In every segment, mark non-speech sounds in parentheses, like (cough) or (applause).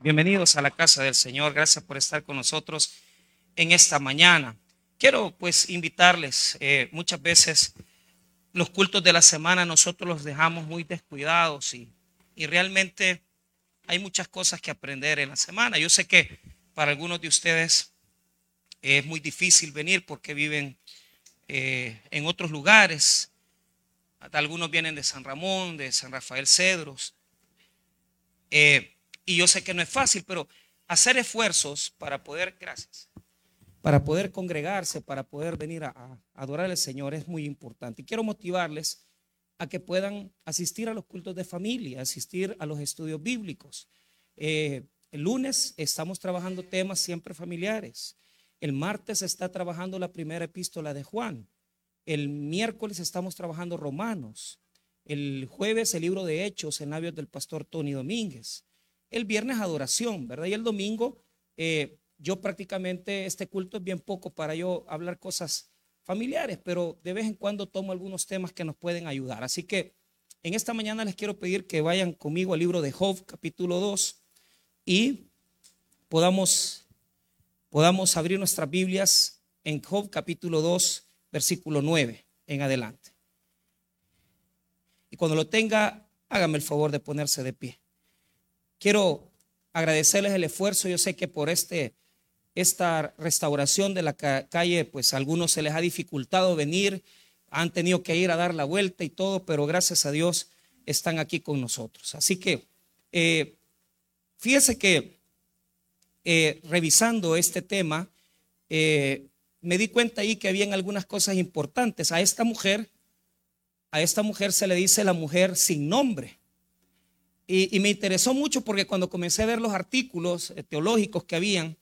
Bienvenidos a la casa del Señor. Gracias por estar con nosotros en esta mañana. Quiero pues invitarles, eh, muchas veces los cultos de la semana nosotros los dejamos muy descuidados y, y realmente hay muchas cosas que aprender en la semana. Yo sé que para algunos de ustedes es muy difícil venir porque viven eh, en otros lugares. Algunos vienen de San Ramón, de San Rafael Cedros. Eh, y yo sé que no es fácil, pero hacer esfuerzos para poder, gracias, para poder congregarse, para poder venir a, adorar al Señor es muy importante. Y quiero motivarles a que puedan asistir a los cultos de familia, asistir a los estudios bíblicos. Eh, el lunes estamos trabajando temas siempre familiares. El martes está trabajando la primera epístola de Juan. El miércoles estamos trabajando Romanos. El jueves el libro de Hechos en labios del pastor Tony Domínguez. El viernes adoración, ¿verdad? Y el domingo, eh, yo prácticamente, este culto es bien poco para yo hablar cosas familiares, pero de vez en cuando tomo algunos temas que nos pueden ayudar. Así que en esta mañana les quiero pedir que vayan conmigo al libro de Job, capítulo 2, y podamos, podamos abrir nuestras Biblias en Job, capítulo 2, versículo 9 en adelante. Y cuando lo tenga, hágame el favor de ponerse de pie. Quiero agradecerles el esfuerzo. Yo sé que por este, esta restauración de la calle, pues a algunos se les ha dificultado venir, han tenido que ir a dar la vuelta y todo, pero gracias a Dios están aquí con nosotros. Así que eh, fíjese que eh, revisando este tema, eh, me di cuenta ahí que habían algunas cosas importantes. A esta mujer, a esta mujer se le dice la mujer sin nombre. Y, me interesó mucho porque cuando comencé a ver los artículos eh, teológicos que habían,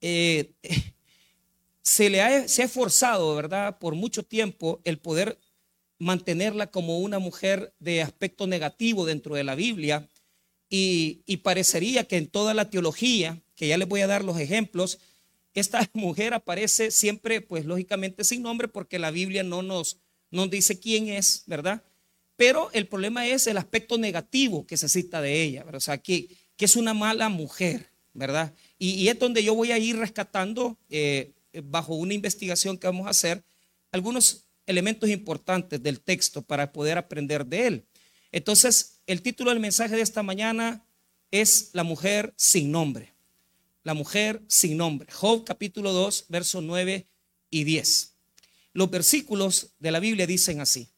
eh, (laughs) se le ha, se esforzado, ¿verdad?, por mucho tiempo el poder mantenerla como una mujer de aspecto negativo dentro de la Biblia. Y, parecería que en toda la teología, que ya les voy a dar los ejemplos, esta (laughs) mujer aparece siempre, pues lógicamente sin nombre, porque la Biblia no nos, nos dice quién es, ¿verdad? Pero el problema es el aspecto negativo que se cita de ella, o sea, que, que es una mala mujer, ¿verdad? Y, es donde yo voy a ir rescatando, eh, bajo una investigación que vamos a hacer, algunos elementos importantes del texto para poder aprender de él. Entonces, el título del mensaje de esta mañana es La mujer sin nombre. La mujer sin nombre. Job capítulo 2, versos 9 y 10. Los versículos de la Biblia dicen así.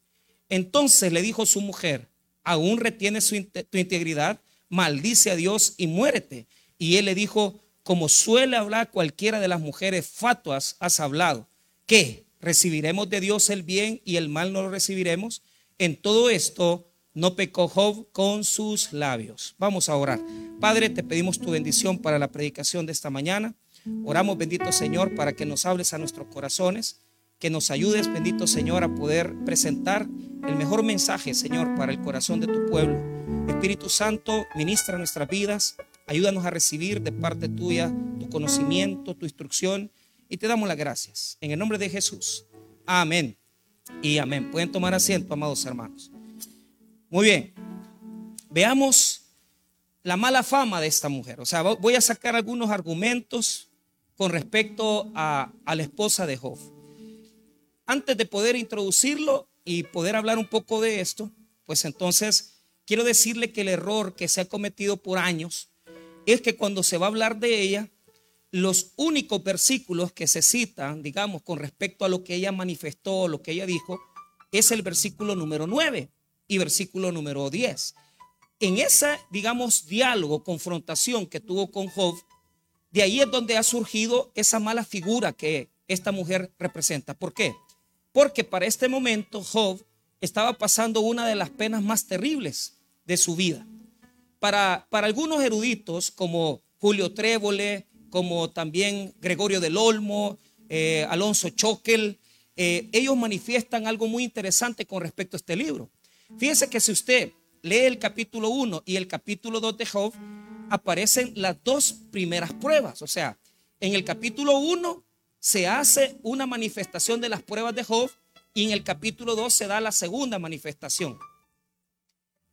Entonces le dijo su mujer, ¿aún retiene su, tu integridad? Maldice a Dios y muérete. Y él le dijo, como suele hablar cualquiera de las mujeres fatuas, has hablado. ¿Qué? ¿Recibiremos de Dios el bien y el mal no lo recibiremos? En todo esto no pecó Job con sus labios. Vamos a orar. Padre, te pedimos tu bendición para la predicación de esta mañana. Oramos, bendito Señor, para que nos hables a nuestros corazones que nos ayudes, bendito Señor, a poder presentar el mejor mensaje, Señor, para el corazón de tu pueblo. Espíritu Santo, ministra nuestras vidas, ayúdanos a recibir de parte tuya tu conocimiento, tu instrucción, y te damos las gracias. En el nombre de Jesús. Amén. Y amén. Pueden tomar asiento, amados hermanos. Muy bien. Veamos la mala fama de esta mujer. O sea, voy a sacar algunos argumentos con respecto a, la esposa de Job antes de poder introducirlo y poder hablar un poco de esto, pues entonces quiero decirle que el error que se ha cometido por años es que cuando se va a hablar de ella, los únicos versículos que se citan, digamos, con respecto a lo que ella manifestó, lo que ella dijo, es el versículo número 9 y versículo número 10. En ese, digamos, diálogo, confrontación que tuvo con Job, de ahí es donde ha surgido esa mala figura que esta mujer representa. ¿Por qué? Porque para este momento Job estaba pasando una de las penas más terribles de su vida. Para, algunos eruditos como Julio Trébole, como también Gregorio del Olmo, eh, Alonso Choquel, eh, ellos manifiestan algo muy interesante con respecto a este libro. Fíjese que si usted lee el capítulo 1 y el capítulo 2 de Job, aparecen las dos primeras pruebas. O sea, en el capítulo 1 se hace una manifestación de las pruebas de Job y en el capítulo 2 se da la segunda manifestación.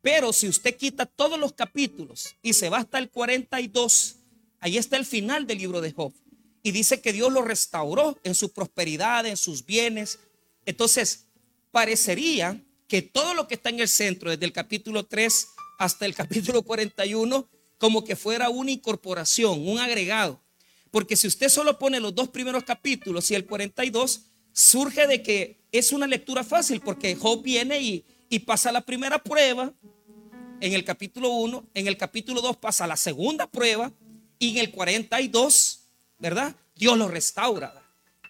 Pero si usted quita todos los capítulos y se va hasta el 42, ahí está el final del libro de Job. Y dice que Dios lo restauró en su prosperidad, en sus bienes. Entonces, parecería que todo lo que está en el centro, desde el capítulo 3 hasta el capítulo 41, como que fuera una incorporación, un agregado. Porque si usted solo pone los dos primeros capítulos y el 42, surge de que es una lectura fácil, porque Job viene y, y pasa la primera prueba en el capítulo 1, en el capítulo 2 pasa la segunda prueba y en el 42, ¿verdad? Dios lo restaura.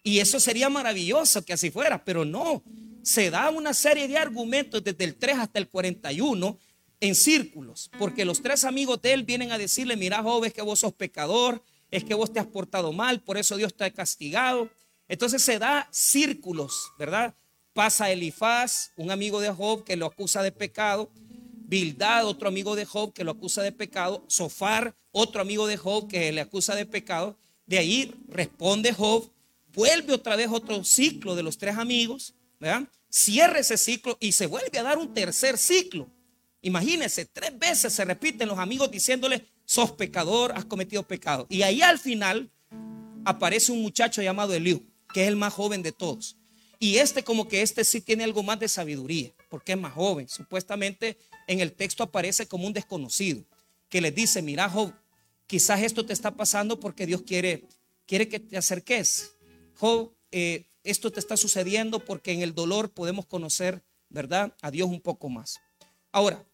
Y eso sería maravilloso que así fuera, pero no. Se da una serie de argumentos desde el 3 hasta el 41 en círculos, porque los tres amigos de él vienen a decirle, mira Job, es que vos sos pecador, es que vos te has portado mal, por eso Dios te ha castigado. Entonces se da círculos, ¿verdad? Pasa Elifaz, un amigo de Job que lo acusa de pecado. Bildad, otro amigo de Job que lo acusa de pecado. Sofar, otro amigo de Job que le acusa de pecado. De ahí responde Job, vuelve otra vez otro ciclo de los tres amigos, ¿verdad? Cierra ese ciclo y se vuelve a dar un tercer ciclo. Imagínense, tres veces se repiten los amigos diciéndole, sos pecador, has cometido pecado. Y ahí al final aparece un muchacho llamado Eliú, que es el más joven de todos. Y este como que este sí tiene algo más de sabiduría, porque es más joven. Supuestamente en el texto aparece como un desconocido, que les dice, mira Job, quizás esto te está pasando porque Dios quiere, quiere que te acerques. Job, eh, esto te está sucediendo porque en el dolor podemos conocer, ¿verdad? A Dios un poco más. Ahora,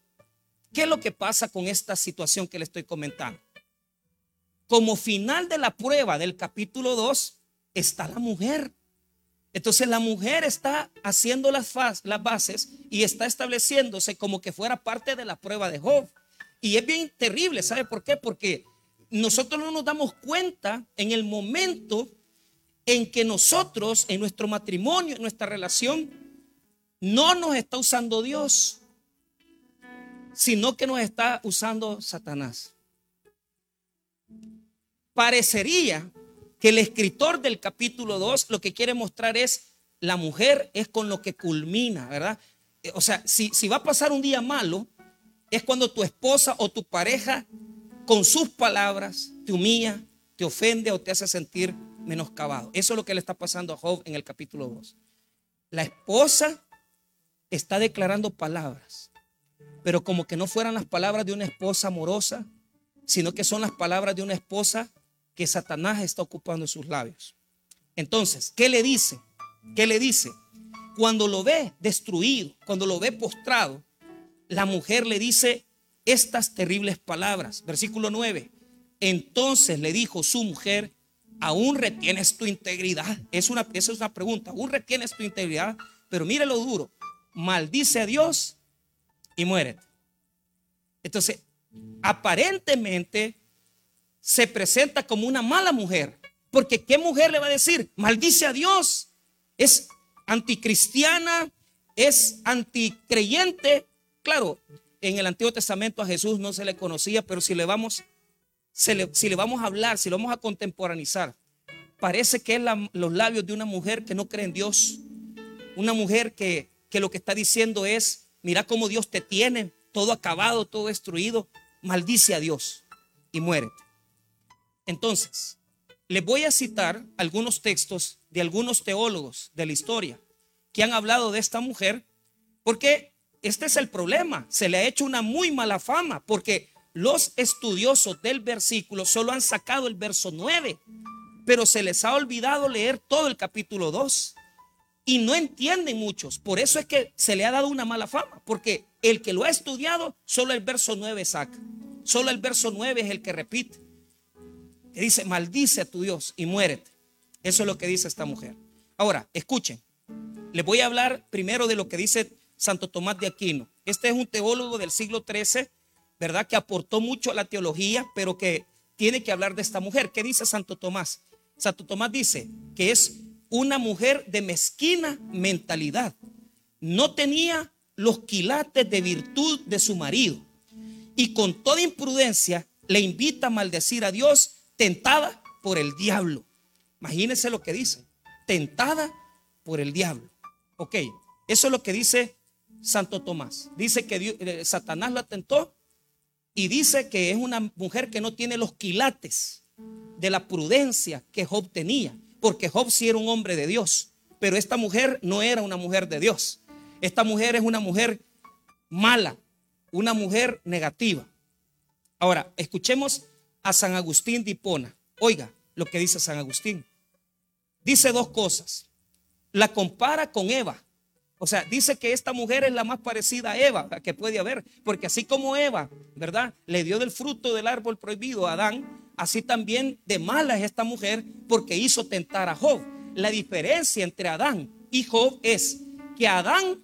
¿qué es lo que pasa con esta situación que le estoy comentando? Como final de la prueba del capítulo 2 está la mujer. Entonces la mujer está haciendo las, bases y está estableciéndose como que fuera parte de la prueba de Job. Y es bien terrible, ¿sabe por qué? Porque nosotros no nos damos cuenta en el momento en que nosotros, en nuestro matrimonio, en nuestra relación, no nos está usando Dios, sino que nos está usando Satanás. Parecería que el escritor del capítulo 2 lo que quiere mostrar es la mujer es con lo que culmina, ¿verdad? Eh, o sea, si, si va a pasar un día malo, es cuando tu esposa o tu pareja con sus palabras te humilla, te ofende o te hace sentir menoscabado. Eso es lo que le está pasando a Job en el capítulo 2. La esposa está declarando palabras pero como que no fueran las palabras de una esposa amorosa, sino que son las palabras de una esposa que Satanás está ocupando en sus labios. Entonces, ¿qué le dice? ¿Qué le dice? Cuando lo ve destruido, cuando lo ve postrado, la mujer le dice estas terribles palabras. Versículo 9. Entonces le dijo su mujer, aún retienes tu integridad. Es una, esa es una pregunta, aún retienes tu integridad, pero mire lo duro. Maldice a Dios y muere. Entonces, aparentemente se presenta como una mala mujer. Porque ¿qué mujer le va a decir? Maldice a Dios. Es anticristiana, es anticreyente. Claro, en el Antiguo Testamento a Jesús no se le conocía, pero si le vamos, si le vamos a hablar, si lo vamos a contemporanizar, parece que es los labios de una mujer que no cree en Dios. Una mujer que, que lo que está diciendo es, Mira cómo Dios te tiene, todo acabado, todo destruido. Maldice a Dios y muérete. Entonces, les voy a citar algunos textos de algunos teólogos de la historia que han hablado de esta mujer, porque este es el problema. Se le ha hecho una muy mala fama, porque los estudiosos del versículo solo han sacado el verso 9, pero se les ha olvidado leer todo el capítulo 2. Y no entienden muchos. Por eso es que se le ha dado una mala fama. Porque el que lo ha estudiado, solo el verso 9 saca. Solo el verso 9 es el que repite. Que dice, maldice a tu Dios y muérete. Eso es lo que dice esta mujer. Ahora, escuchen. Les voy a hablar primero de lo que dice Santo Tomás de Aquino. Este es un teólogo del siglo XIII, ¿verdad? Que aportó mucho a la teología, pero que tiene que hablar de esta mujer. ¿Qué dice Santo Tomás? Santo Tomás dice que es una mujer de mezquina mentalidad. No tenía los quilates de virtud de su marido. Y con toda imprudencia le invita a maldecir a Dios, tentada por el diablo. Imagínense lo que dice. Tentada por el diablo. Ok, eso es lo que dice Santo Tomás. Dice que eh, Satanás la tentó y dice que es una mujer que no tiene los quilates de la prudencia que Job tenía, porque Job sí era un hombre de Dios, pero esta mujer no era una mujer de Dios. Esta mujer es una mujer mala, una mujer negativa. Ahora, escuchemos a San Agustín de Hipona. Oiga lo que dice San Agustín. Dice dos cosas. La compara con Eva. O sea, dice que esta mujer es la más parecida a Eva que puede haber, porque así como Eva, ¿verdad? Le dio del fruto del árbol prohibido a Adán, así también de mala es esta mujer porque hizo tentar a Job. La diferencia entre Adán y Job es que Adán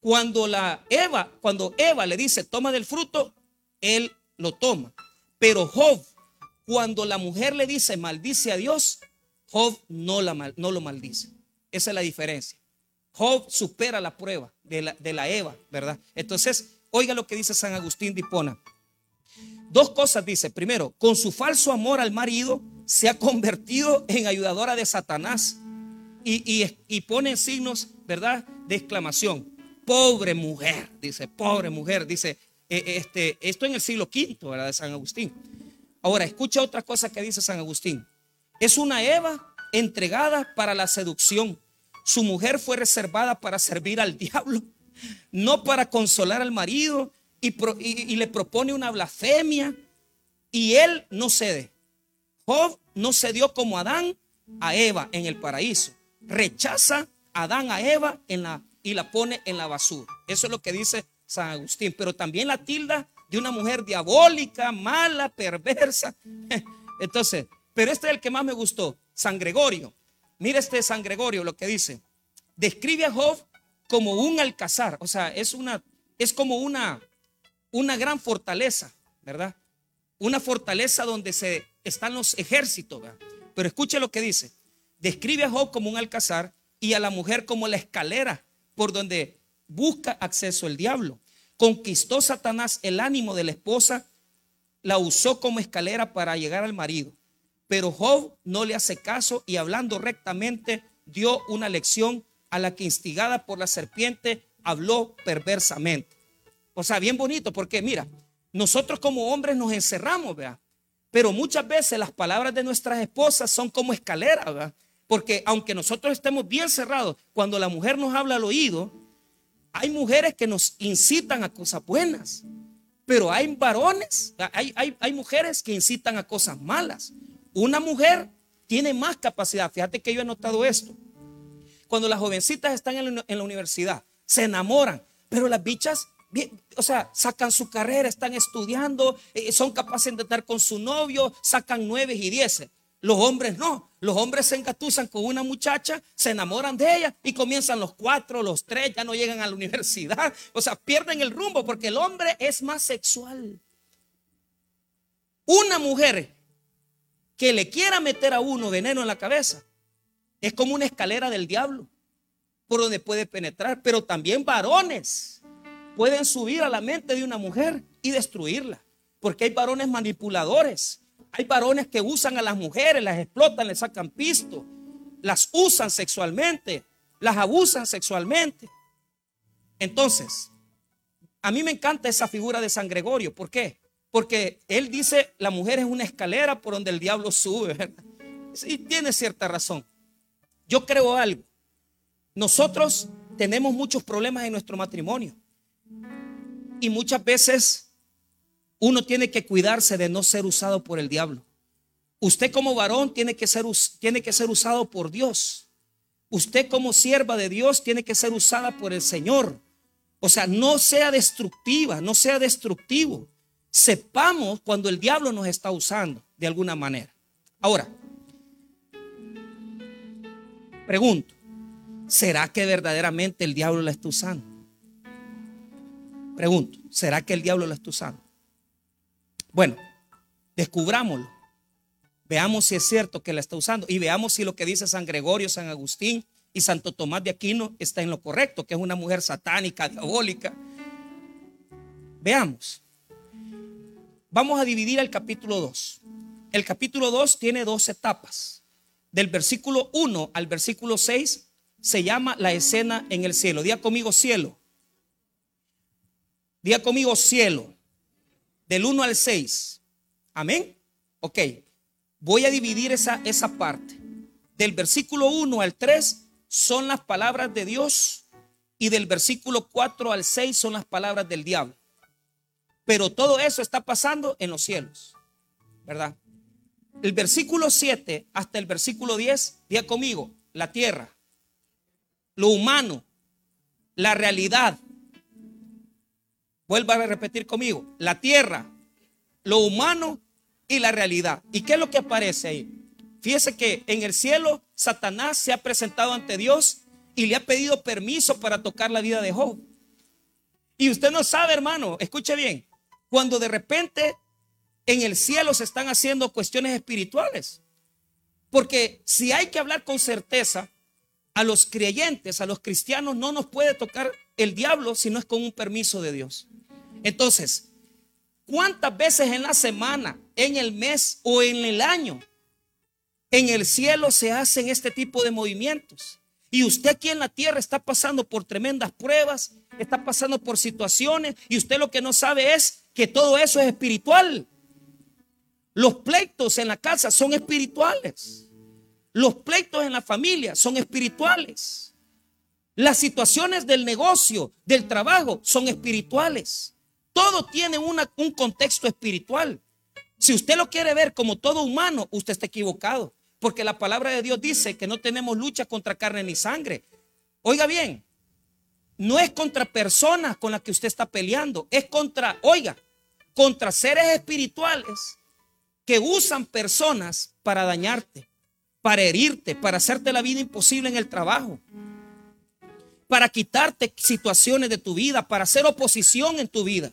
cuando la Eva, cuando Eva le dice, "Toma del fruto", él lo toma. Pero Job, cuando la mujer le dice, "Maldice a Dios", Job no, lo maldice. Esa es la diferencia. Job supera la prueba de la, Eva, ¿verdad? Entonces, oiga lo que dice San Agustín de. Dos cosas dice. Primero, con su falso amor al marido, se ha convertido en ayudadora de Satanás. Y, pone signos, ¿verdad? De exclamación. Pobre mujer, dice, pobre mujer, dice, e, este, esto en el siglo V, ¿verdad? De San Agustín. Ahora, escucha otra cosa que dice San Agustín. Es una Eva entregada para la seducción su mujer fue reservada para servir al diablo, no para consolar al marido y, le propone una blasfemia y él no cede. Job no cedió como Adán a Eva en el paraíso. Rechaza Adán a Eva en la, y la pone en la basura. Eso es lo que dice San Agustín. Pero también la tilda de una mujer diabólica, mala, perversa. (laughs) Entonces, pero este es el que más me gustó, San Gregorio. Mira este San Gregorio lo que dice. Describe a Job como un alcázar, o sea, es una es como una una gran fortaleza, ¿verdad? Una fortaleza donde se están los ejércitos, ¿verdad? Pero escuche lo que dice. Describe a Job como un alcázar y a la mujer como la escalera por donde busca acceso el diablo. Conquistó Satanás el ánimo de la esposa, la usó como escalera para llegar al marido. Pero Job no le hace caso y hablando rectamente dio una lección a la que instigada por la serpiente habló perversamente. O sea, bien bonito, porque mira, nosotros como hombres nos encerramos, ¿verdad? Pero muchas veces las palabras de nuestras esposas son como escaleras, ¿verdad? Porque aunque nosotros estemos bien cerrados, cuando la mujer nos habla al oído, hay mujeres que nos incitan a cosas buenas. Pero hay varones, hay, hay, hay mujeres que incitan a cosas malas. Una mujer tiene más capacidad. Fíjate que yo he notado esto. Cuando las jovencitas están en la, universidad, se enamoran, pero las bichas o sea, sacan su carrera, están estudiando, eh, son capaces de estar con su novio, sacan nueve y diez. Los hombres no, los hombres se engatusan con una muchacha, se enamoran de ella y comienzan los cuatro, los tres, ya no llegan a la universidad, o sea, pierden el rumbo porque el hombre es más sexual. Una mujer que le quiera meter a uno veneno en la cabeza es como una escalera del diablo por donde puede penetrar, pero también varones pueden subir a la mente de una mujer y destruirla, porque hay varones manipuladores, hay varones que usan a las mujeres, las explotan, les sacan pisto, las usan sexualmente, las abusan sexualmente. Entonces, a mí me encanta esa figura de San Gregorio, ¿por qué? Porque él dice, la mujer es una escalera por donde el diablo sube. Y tiene cierta razón. Yo creo algo. Nosotros tenemos muchos problemas en nuestro matrimonio. Y muchas veces uno tiene que cuidarse de no ser usado por el diablo. Usted como varón tiene que ser, tiene que ser usado por Dios. Usted como sierva de Dios tiene que ser usada por el Señor. O sea, no sea destructiva, no sea destructivo sepamos cuando el diablo nos está usando de alguna manera. Ahora, pregunto, ¿será que verdaderamente el diablo la está usando? Pregunto, ¿será que el diablo la está usando? Bueno, descubrámoslo. Veamos si es cierto que la está usando y veamos si lo que dice San Gregorio, San Agustín y Santo Tomás de Aquino está en lo correcto, que es una mujer satánica, diabólica. Veamos. Vamos a dividir el capítulo 2. El capítulo 2 tiene dos etapas. Del versículo 1 al versículo 6 se llama la escena en el cielo. Día conmigo cielo. Diga conmigo cielo. Del 1 al 6. Amén. Ok. Voy a dividir esa, esa parte. Del versículo 1 al 3 son las palabras de Dios y del versículo 4 al 6 son las palabras del diablo. Pero todo eso está pasando en los cielos, ¿verdad? El versículo 7 hasta el versículo 10, diga conmigo, la tierra, lo humano, la realidad. Vuelva a repetir conmigo, la tierra, lo humano y la realidad. ¿Y qué es lo que aparece ahí? Fíjese que en el cielo Satanás se ha presentado ante Dios y le ha pedido permiso para tocar la vida de Job. Y usted no sabe, hermano, escuche bien, cuando de repente en el cielo se están haciendo cuestiones espirituales. Porque si hay que hablar con certeza, a los creyentes, a los cristianos, no nos puede tocar el diablo si no es con un permiso de Dios. Entonces, ¿cuántas veces en la semana, en el mes o en el año en el cielo se hacen este tipo de movimientos. Y usted aquí en la tierra está pasando por tremendas pruebas, está pasando por situaciones y usted lo que no sabe es que todo eso es espiritual. Los pleitos en la casa son espirituales. Los pleitos en la familia son espirituales. Las situaciones del negocio, del trabajo, son espirituales. Todo tiene una, un contexto espiritual. Si usted lo quiere ver como todo humano, usted está equivocado. Porque la palabra de Dios dice que no tenemos lucha contra carne ni sangre. Oiga bien, no es contra personas con las que usted está peleando, es contra, oiga, contra seres espirituales que usan personas para dañarte, para herirte, para hacerte la vida imposible en el trabajo, para quitarte situaciones de tu vida, para hacer oposición en tu vida.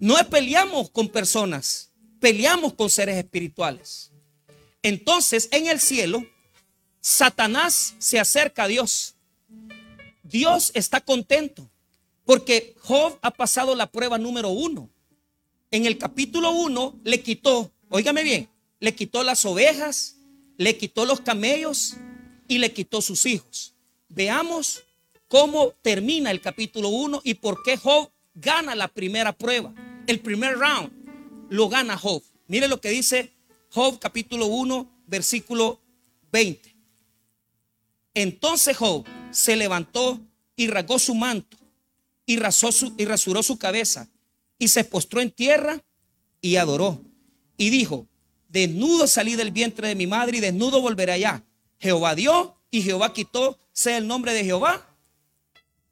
No peleamos con personas, peleamos con seres espirituales. Entonces, en el cielo, Satanás se acerca a Dios. Dios está contento porque Job ha pasado la prueba número uno. En el capítulo uno le quitó, óigame bien, le quitó las ovejas, le quitó los camellos y le quitó sus hijos. Veamos cómo termina el capítulo uno y por qué Job gana la primera prueba. El primer round lo gana Job. Mire lo que dice Job capítulo 1, versículo 20. Entonces Job se levantó y rasgó su manto y, su, y rasuró su cabeza y se postró en tierra y adoró. Y dijo, desnudo salí del vientre de mi madre y desnudo volveré allá. Jehová dio y Jehová quitó, sea el nombre de Jehová.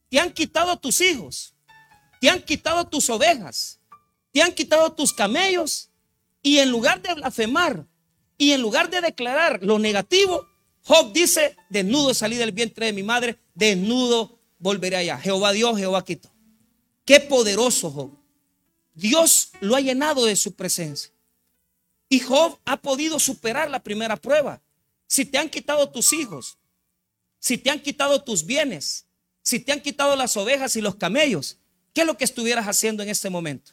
Te han quitado tus hijos, te han quitado tus ovejas, te han quitado tus camellos y en lugar de blasfemar y en lugar de declarar lo negativo, Job dice, desnudo salí del vientre de mi madre, desnudo volveré allá. Jehová Dios, Jehová quitó. Qué poderoso Job. Dios lo ha llenado de su presencia. Y Job ha podido superar la primera prueba. Si te han quitado tus hijos, si te han quitado tus bienes, si te han quitado las ovejas y los camellos, ¿qué es lo que estuvieras haciendo en este momento?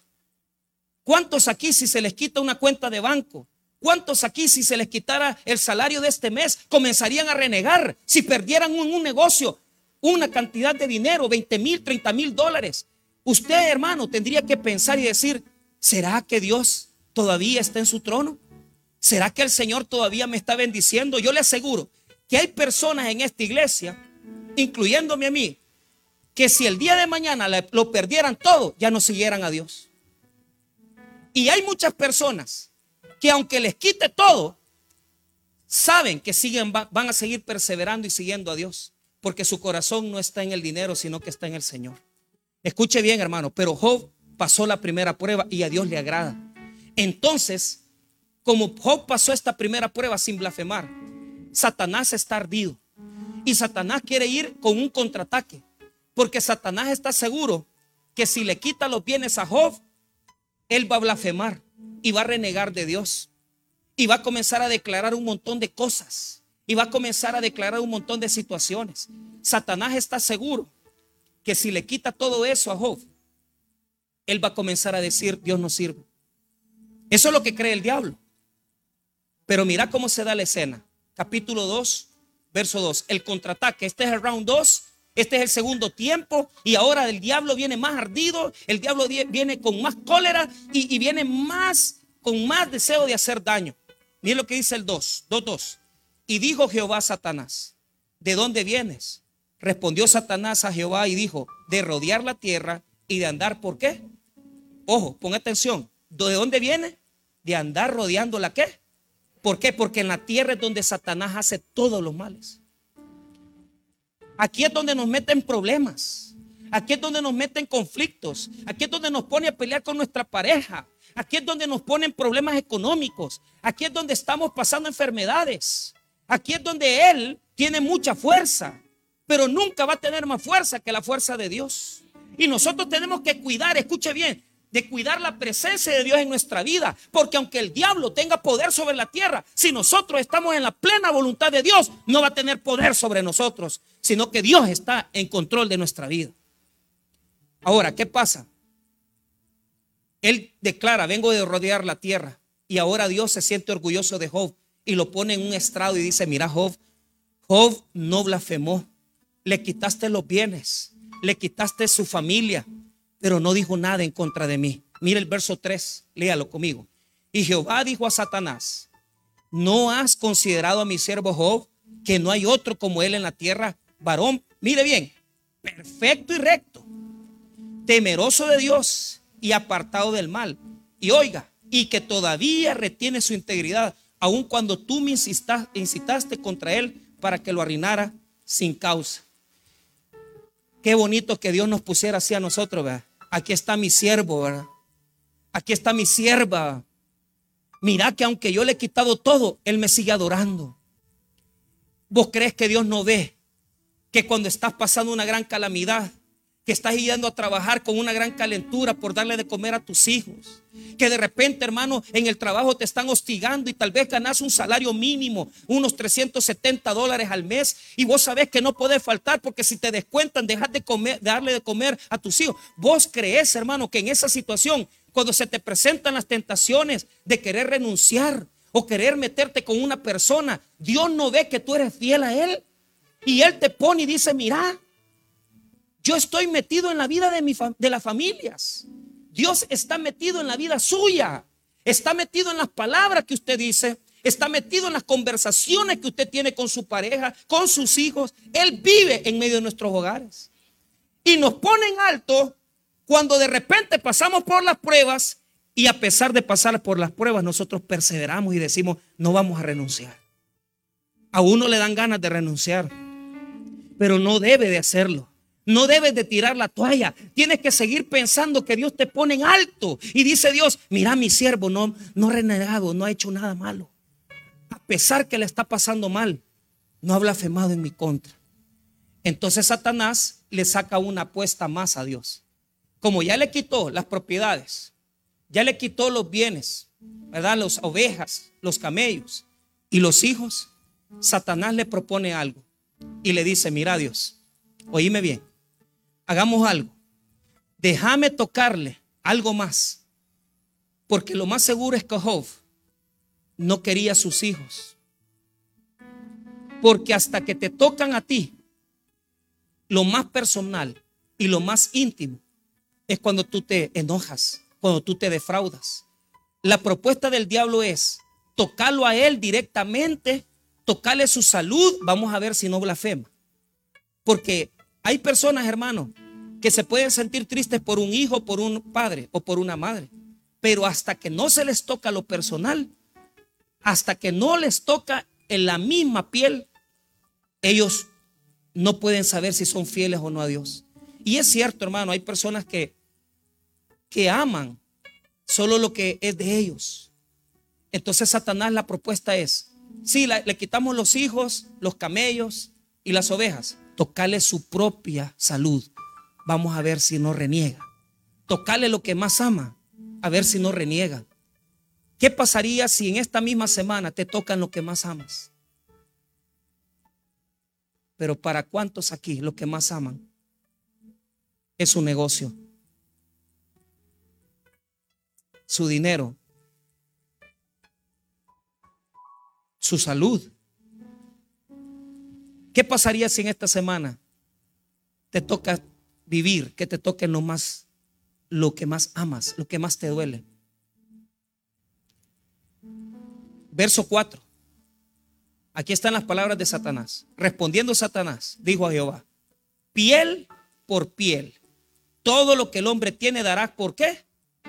¿Cuántos aquí si se les quita una cuenta de banco? ¿Cuántos aquí si se les quitara el salario de este mes comenzarían a renegar si perdieran un, un negocio una cantidad de dinero, 20 mil, 30 mil dólares? Usted hermano tendría que pensar y decir, ¿será que Dios todavía está en su trono? ¿Será que el Señor todavía me está bendiciendo? Yo le aseguro que hay personas en esta iglesia, incluyéndome a mí, que si el día de mañana lo perdieran todo, ya no siguieran a Dios. Y hay muchas personas que aunque les quite todo, saben que siguen, van a seguir perseverando y siguiendo a Dios, porque su corazón no está en el dinero, sino que está en el Señor. Escuche bien, hermano, pero Job pasó la primera prueba y a Dios le agrada. Entonces, como Job pasó esta primera prueba sin blasfemar, Satanás está ardido. Y Satanás quiere ir con un contraataque, porque Satanás está seguro que si le quita los bienes a Job, él va a blasfemar y va a renegar de Dios. Y va a comenzar a declarar un montón de cosas. Y va a comenzar a declarar un montón de situaciones. Satanás está seguro que si le quita todo eso a Job, él va a comenzar a decir, Dios no sirve. Eso es lo que cree el diablo. Pero mira cómo se da la escena. Capítulo 2, verso 2. El contraataque. Este es el round 2 Este es el segundo tiempo y ahora el diablo viene más ardido, el diablo viene con más cólera y, viene más con más deseo de hacer daño. Miren lo que dice el 2, 2, 2. Y dijo Jehová a Satanás, ¿de dónde vienes? Respondió Satanás a Jehová y dijo, de rodear la tierra y de andar, ¿por qué? Ojo, pon atención, ¿de dónde viene? De andar rodeando la qué? ¿Por qué? Porque en la tierra es donde Satanás hace todos los males. Aquí es donde nos meten problemas. Aquí es donde nos meten conflictos. Aquí es donde nos pone a pelear con nuestra pareja. Aquí es donde nos ponen problemas económicos. Aquí es donde estamos pasando enfermedades. Aquí es donde Él tiene mucha fuerza, pero nunca va a tener más fuerza que la fuerza de Dios. Y nosotros tenemos que cuidar, escuche bien, de cuidar la presencia de Dios en nuestra vida. Porque aunque el diablo tenga poder sobre la tierra, si nosotros estamos en la plena voluntad de Dios, no va a tener poder sobre nosotros, sino que Dios está en control de nuestra vida. Ahora, ¿qué pasa? Él declara, vengo de rodear la tierra. Y ahora Dios se siente orgulloso de Job y lo pone en un estrado y dice, mira Job, Job no blasfemó, le quitaste los bienes, le quitaste su familia, pero no dijo nada en contra de mí. Mira el verso 3, léalo conmigo. Y Jehová dijo a Satanás, ¿no has considerado a mi siervo Job que no hay otro como él en la tierra? Varón, mire bien, perfecto y recto, temeroso de Dios y apartado del mal. Y oiga, y que todavía retiene su integridad, aun cuando tú me incitaste contra él para que lo arruinara sin causa. Qué bonito que Dios nos pusiera así a nosotros, ¿verdad? aquí está mi siervo, ¿verdad? Aquí está mi sierva. Mira que aunque yo le he quitado todo, Él me sigue adorando. ¿Vos crees que Dios no ve que cuando estás pasando una gran calamidad, que estás yendo a trabajar con una gran calentura por darle de comer a tus hijos. Que de repente, hermano, en el trabajo te están hostigando y tal vez ganas un salario mínimo, unos 370 dólares al mes, y vos sabés que no puede faltar porque si te descuentan, dejas de, comer, de darle de comer a tus hijos. Vos crees, hermano, que en esa situación, cuando se te presentan las tentaciones de querer renunciar o querer meterte con una persona, Dios no ve que tú eres fiel a Él. Y Él te pone y dice, mira, yo estoy metido en la vida de, mi de las familias. Dios está metido en la vida suya. Está metido en las palabras que usted dice. Está metido en las conversaciones que usted tiene con su pareja, con sus hijos. Él vive en medio de nuestros hogares. Y nos pone en alto cuando de repente pasamos por las pruebas y a pesar de pasar por las pruebas nosotros perseveramos y decimos, no vamos a renunciar. A uno le dan ganas de renunciar, pero no debe de hacerlo. No debes de tirar la toalla. Tienes que seguir pensando que Dios te pone en alto. Y dice Dios, mira mi siervo, no, no ha renegado, no ha hecho nada malo. A pesar que le está pasando mal, no ha blasfemado en mi contra. Entonces Satanás le saca una apuesta más a Dios. Como ya le quitó las propiedades, ya le quitó los bienes, ¿verdad? Las ovejas, los camellos y los hijos, Satanás le propone algo y le dice, mira Dios, oíme bien, hagamos algo. Déjame tocarle algo más. Porque lo más seguro es que Job no quería a sus hijos. Porque hasta que te tocan a ti, lo más personal y lo más íntimo es cuando tú te enojas, cuando tú te defraudas. La propuesta del diablo es tocarlo a él directamente, tocarle su salud, vamos a ver si no blasfema. Porque hay personas, hermanos, que se pueden sentir tristes por un hijo, por un padre o por una madre. Pero hasta que no se les toca lo personal, hasta que no les toca en la misma piel, ellos no pueden saber si son fieles o no a Dios. Y es cierto, hermano, hay personas que, que aman solo lo que es de ellos. Entonces Satanás la propuesta es, si le quitamos los hijos, los camellos y las ovejas, tocarle su propia salud. Vamos a ver si no reniega. Tocarle lo que más ama, a ver si no reniega. ¿Qué pasaría si en esta misma semana te tocan lo que más amas? Pero para cuántos aquí lo que más aman es su negocio, su dinero, su salud, ¿Qué pasaría si en esta semana te toca vivir, que te toque lo más, lo que más amas, lo que más te duele. Verso 4. Aquí están las palabras de Satanás. Respondiendo Satanás, dijo a Jehová, piel por piel. Todo lo que el hombre tiene dará, ¿por qué?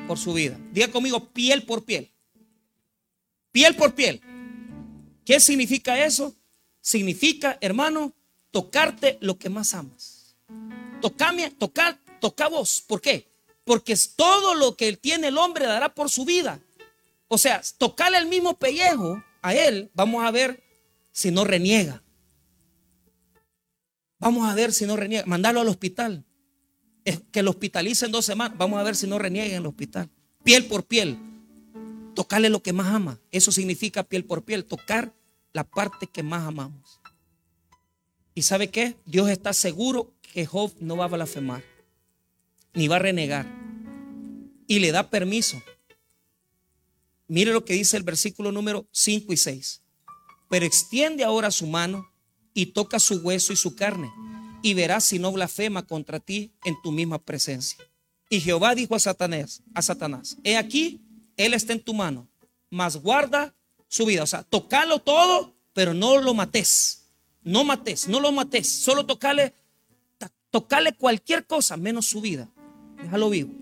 Por su vida. Diga conmigo, piel por piel. Piel por piel. ¿Qué significa eso? Significa, hermano, tocarte lo que más amas. Tocame, tocar, toca vos. ¿Por qué? Porque es todo lo que tiene el hombre dará por su vida. O sea, tocarle el mismo pellejo a él, vamos a ver si no reniega. Vamos a ver si no reniega. Mandarlo al hospital. Que lo hospitalicen dos semanas. Vamos a ver si no reniega en el hospital. Piel por piel. Tocarle lo que más ama. Eso significa piel por piel. Tocar la parte que más amamos. ¿Y sabe qué? Dios está seguro que Job no va a blasfemar. Ni va a renegar. Y le da permiso. Mire lo que dice el versículo número 5 y 6. Pero extiende ahora su mano y toca su hueso y su carne, y verás si no blasfema contra ti en tu misma presencia. Y Jehová dijo a Satanás, a Satanás, he aquí, él está en tu mano, mas guarda su vida. O sea, tocalo todo, pero no lo mates. No mates, no lo mates. Solo tocale, tocale cualquier cosa menos su vida. Déjalo vivo.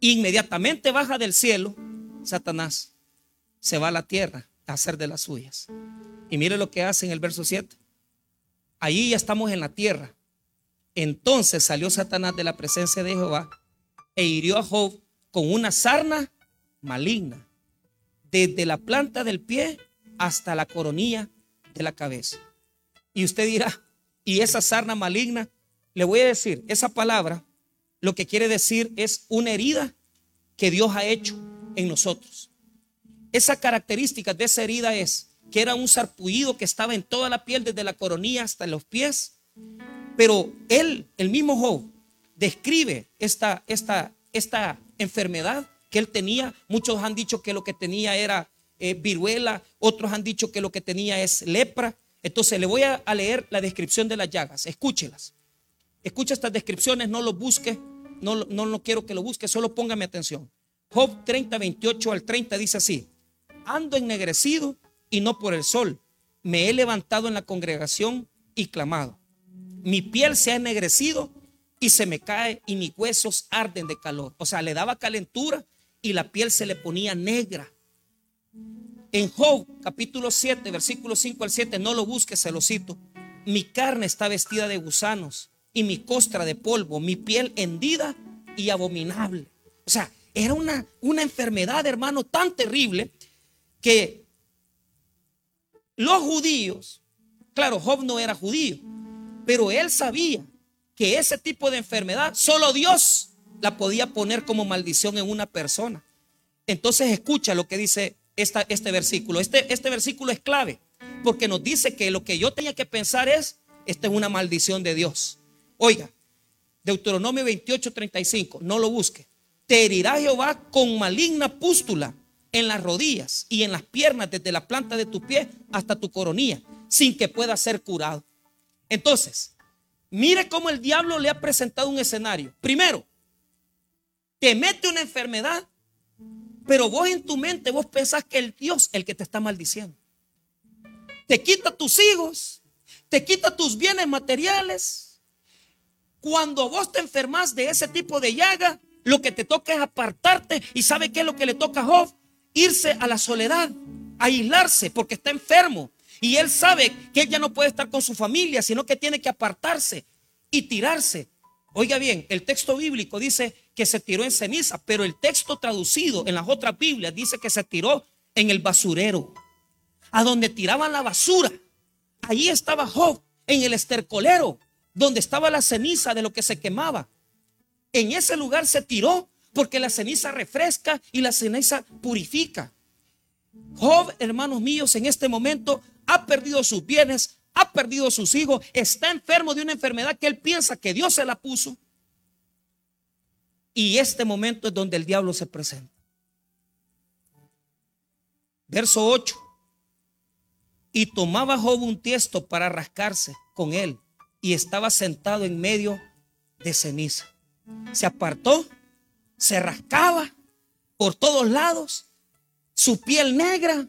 Inmediatamente baja del cielo Satanás. Se va a la tierra a hacer de las suyas. Y mire lo que hace en el verso 7. Allí ya estamos en la tierra. Entonces salió Satanás de la presencia de Jehová e hirió a Job con una sarna maligna, desde la planta del pie hasta la coronilla de la cabeza. Y usted dirá, ¿y esa sarna maligna? Le voy a decir, esa palabra lo que quiere decir es una herida que Dios ha hecho en nosotros. Esa característica de esa herida es que era un sarpullido que estaba en toda la piel, desde la coronilla hasta los pies. Pero él, el mismo Job, describe esta, esta, esta enfermedad que él tenía. Muchos han dicho que lo que tenía era eh, viruela, otros han dicho que lo que tenía es lepra. Entonces le voy a, leer la descripción de las llagas. Escúchelas. Escucha estas descripciones, no lo busque, no, no, no quiero que lo busque, solo póngame atención. Job 30, 28 al 30 dice así, ando ennegrecido y no por el sol. Me he levantado en la congregación y clamado. Mi piel se ha ennegrecido y se me cae y mis huesos arden de calor. O sea, le daba calentura y la piel se le ponía negra. En Job capítulo 7, versículo 5 al 7, no lo busques, se lo cito. Mi carne está vestida de gusanos y mi costra de polvo, mi piel hendida y abominable. O sea, era una, una enfermedad, hermano, tan terrible que los judíos, claro, Job no era judío, pero él sabía que ese tipo de enfermedad solo Dios la podía poner como maldición en una persona. Entonces escucha lo que dice esta, este versículo. Este, este versículo es clave porque nos dice que lo que yo tenía que pensar es, esta es una maldición de Dios. Oiga, Deuteronomio 28, 35, no lo busque. Te herirá Jehová con maligna pústula en las rodillas y en las piernas, desde la planta de tu pie hasta tu coronilla, sin que pueda ser curado. Entonces, mire cómo el diablo le ha presentado un escenario. Primero, te mete una enfermedad, pero vos en tu mente vos pensás que el Dios el que te está maldiciendo. Te quita tus hijos, te quita tus bienes materiales. Cuando vos te enfermas de ese tipo de llaga, lo que te toca es apartarte. ¿Y sabe qué es lo que le toca a Job? irse a la soledad, aislarse porque está enfermo. Y él sabe que él ya no puede estar con su familia, sino que tiene que apartarse y tirarse. Oiga bien, el texto bíblico dice que se tiró en ceniza, pero el texto traducido en las otras Biblias dice que se tiró en el basurero, a donde tiraban la basura. Allí estaba Job, en el estercolero, donde estaba la ceniza de lo que se quemaba. En ese lugar se tiró porque la ceniza refresca y la ceniza purifica. Job, hermanos míos, en este momento ha perdido sus bienes, ha perdido sus hijos, está enfermo de una enfermedad que él piensa que Dios se la puso. Y este momento es donde el diablo se presenta. Verso 8. Y tomaba Job un tiesto para rascarse con él y estaba sentado en medio de ceniza. Se apartó, se rascaba por todos lados, su piel negra,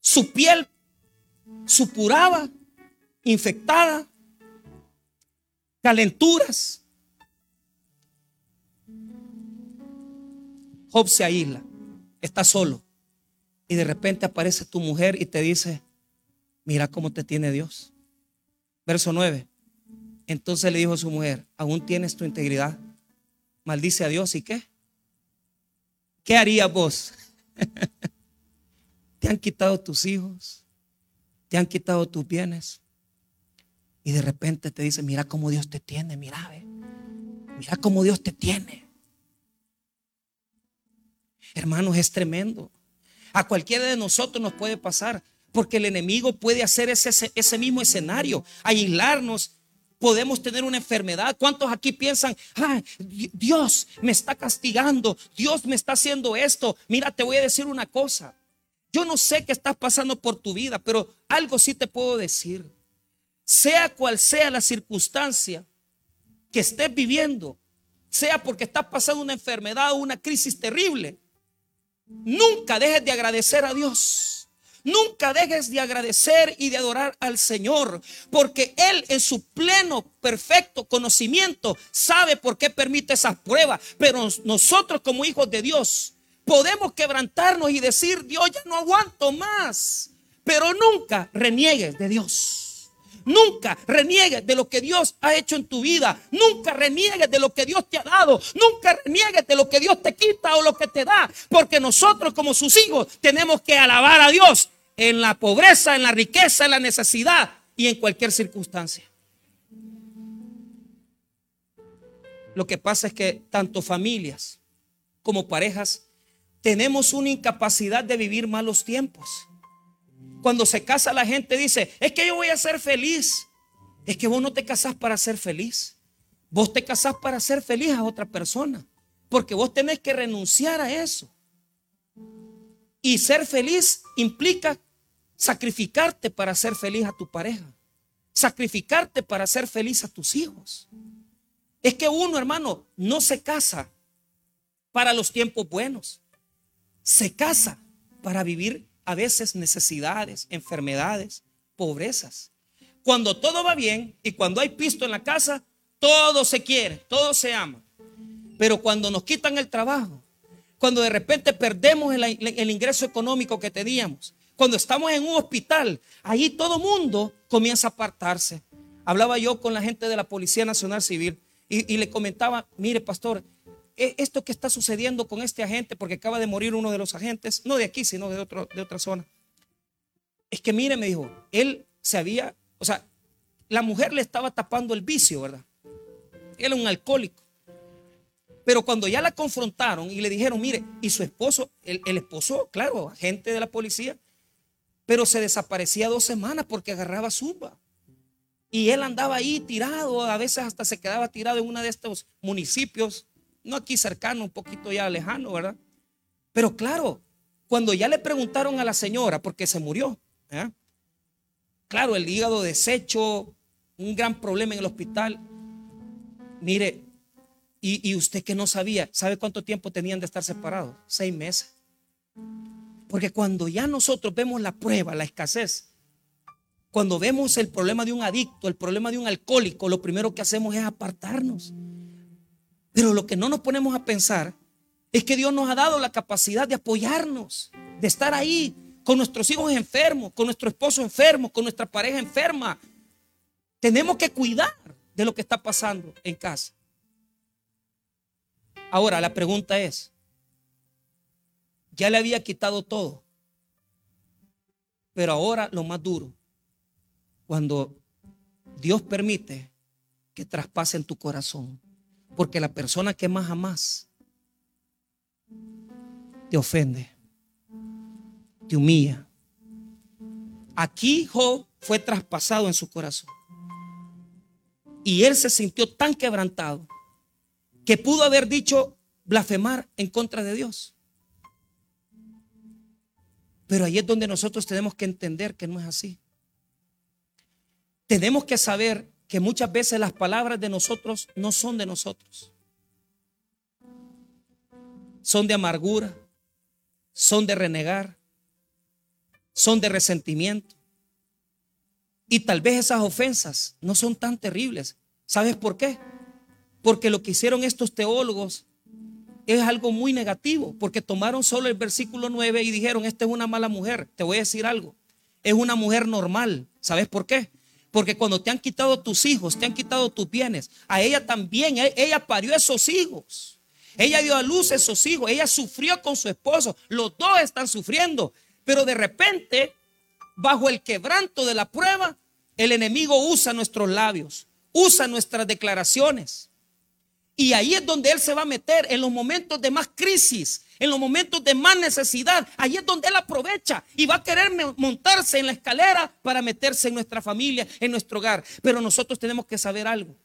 su piel supuraba, infectada, calenturas. Job se aísla, está solo. Y de repente aparece tu mujer y te dice, mira cómo te tiene Dios. Verso 9. Entonces le dijo a su mujer, aún tienes tu integridad. Maldice a Dios y qué? ¿Qué harías vos? (laughs) te han quitado tus hijos, te han quitado tus bienes. Y de repente te dice, mira cómo Dios te tiene, mira, mira cómo Dios te tiene. Hermanos, es tremendo. A cualquiera de nosotros nos puede pasar, porque el enemigo puede hacer ese, ese mismo escenario, aislarnos. Podemos tener una enfermedad. ¿Cuántos aquí piensan, Dios me está castigando, Dios me está haciendo esto? Mira, te voy a decir una cosa. Yo no sé qué estás pasando por tu vida, pero algo sí te puedo decir. Sea cual sea la circunstancia que estés viviendo, sea porque estás pasando una enfermedad o una crisis terrible, Nunca dejes de agradecer a Dios. Nunca dejes de agradecer y de adorar al Señor, porque Él en su pleno, perfecto conocimiento sabe por qué permite esas pruebas. Pero nosotros como hijos de Dios podemos quebrantarnos y decir, Dios ya no aguanto más. Pero nunca reniegues de Dios. Nunca reniegues de lo que Dios ha hecho en tu vida. Nunca reniegues de lo que Dios te ha dado. Nunca reniegues de lo que Dios te quita o lo que te da. Porque nosotros como sus hijos tenemos que alabar a Dios en la pobreza, en la riqueza, en la necesidad y en cualquier circunstancia. Lo que pasa es que tanto familias como parejas tenemos una incapacidad de vivir malos tiempos. Cuando se casa la gente dice, es que yo voy a ser feliz. Es que vos no te casás para ser feliz. Vos te casás para ser feliz a otra persona. Porque vos tenés que renunciar a eso. Y ser feliz implica sacrificarte para ser feliz a tu pareja. Sacrificarte para ser feliz a tus hijos. Es que uno, hermano, no se casa para los tiempos buenos. Se casa para vivir a veces necesidades, enfermedades, pobrezas. Cuando todo va bien y cuando hay pisto en la casa, todo se quiere, todo se ama. Pero cuando nos quitan el trabajo, cuando de repente perdemos el, ingreso económico que teníamos, cuando estamos en un hospital, ahí todo mundo comienza a apartarse. Hablaba yo con la gente de la Policía Nacional Civil y, le comentaba, mire pastor, esto que está sucediendo con este agente, porque acaba de morir uno de los agentes, no de aquí, sino de, otro, de otra zona. Es que mire, me dijo, él se había, o sea, la mujer le estaba tapando el vicio, ¿verdad? Él era un alcohólico. Pero cuando ya la confrontaron y le dijeron, mire, y su esposo, el, el esposo, claro, agente de la policía, pero se desaparecía dos semanas porque agarraba zumba. Y él andaba ahí tirado, a veces hasta se quedaba tirado en uno de estos municipios no aquí cercano, un poquito ya lejano, ¿verdad? Pero claro, cuando ya le preguntaron a la señora, porque se murió, ¿eh? claro, el hígado deshecho, un gran problema en el hospital. Mire, y, y, usted que no sabía, ¿sabe cuánto tiempo tenían de estar separados? Seis meses. Porque cuando ya nosotros vemos la prueba, la escasez, cuando vemos el problema de un adicto, el problema de un alcohólico, lo primero que hacemos es apartarnos. Pero lo que no nos ponemos a pensar es que Dios nos ha dado la capacidad de apoyarnos, de estar ahí con nuestros hijos enfermos, con nuestro esposo enfermo, con nuestra pareja enferma. Tenemos que cuidar de lo que está pasando en casa. Ahora, la pregunta es, ya le había quitado todo, pero ahora lo más duro, cuando Dios permite que traspasen tu corazón. Porque la persona que más amas te ofende, te humilla. Aquí Job fue traspasado en su corazón. Y él se sintió tan quebrantado que pudo haber dicho blasfemar en contra de Dios. Pero ahí es donde nosotros tenemos que entender que no es así. Tenemos que saber que muchas veces las palabras de nosotros no son de nosotros. Son de amargura, son de renegar, son de resentimiento. Y tal vez esas ofensas no son tan terribles. ¿Sabes por qué? Porque lo que hicieron estos teólogos es algo muy negativo, porque tomaron solo el versículo 9 y dijeron, esta es una mala mujer. Te voy a decir algo, es una mujer normal. ¿Sabes por qué? Porque cuando te han quitado tus hijos, te han quitado tus bienes, a ella también, e-, ella parió esos hijos. Ella dio a luz esos hijos, ella sufrió con su esposo, los dos están sufriendo, pero de repente, bajo el quebranto de la prueba, el enemigo usa nuestros labios, usa nuestras declaraciones. Y ahí es donde Él se va a meter en los momentos de más crisis, en los momentos de más necesidad. Ahí es donde Él aprovecha y va a querer montarse en la escalera para meterse en nuestra familia, en nuestro hogar. Pero nosotros tenemos que saber algo.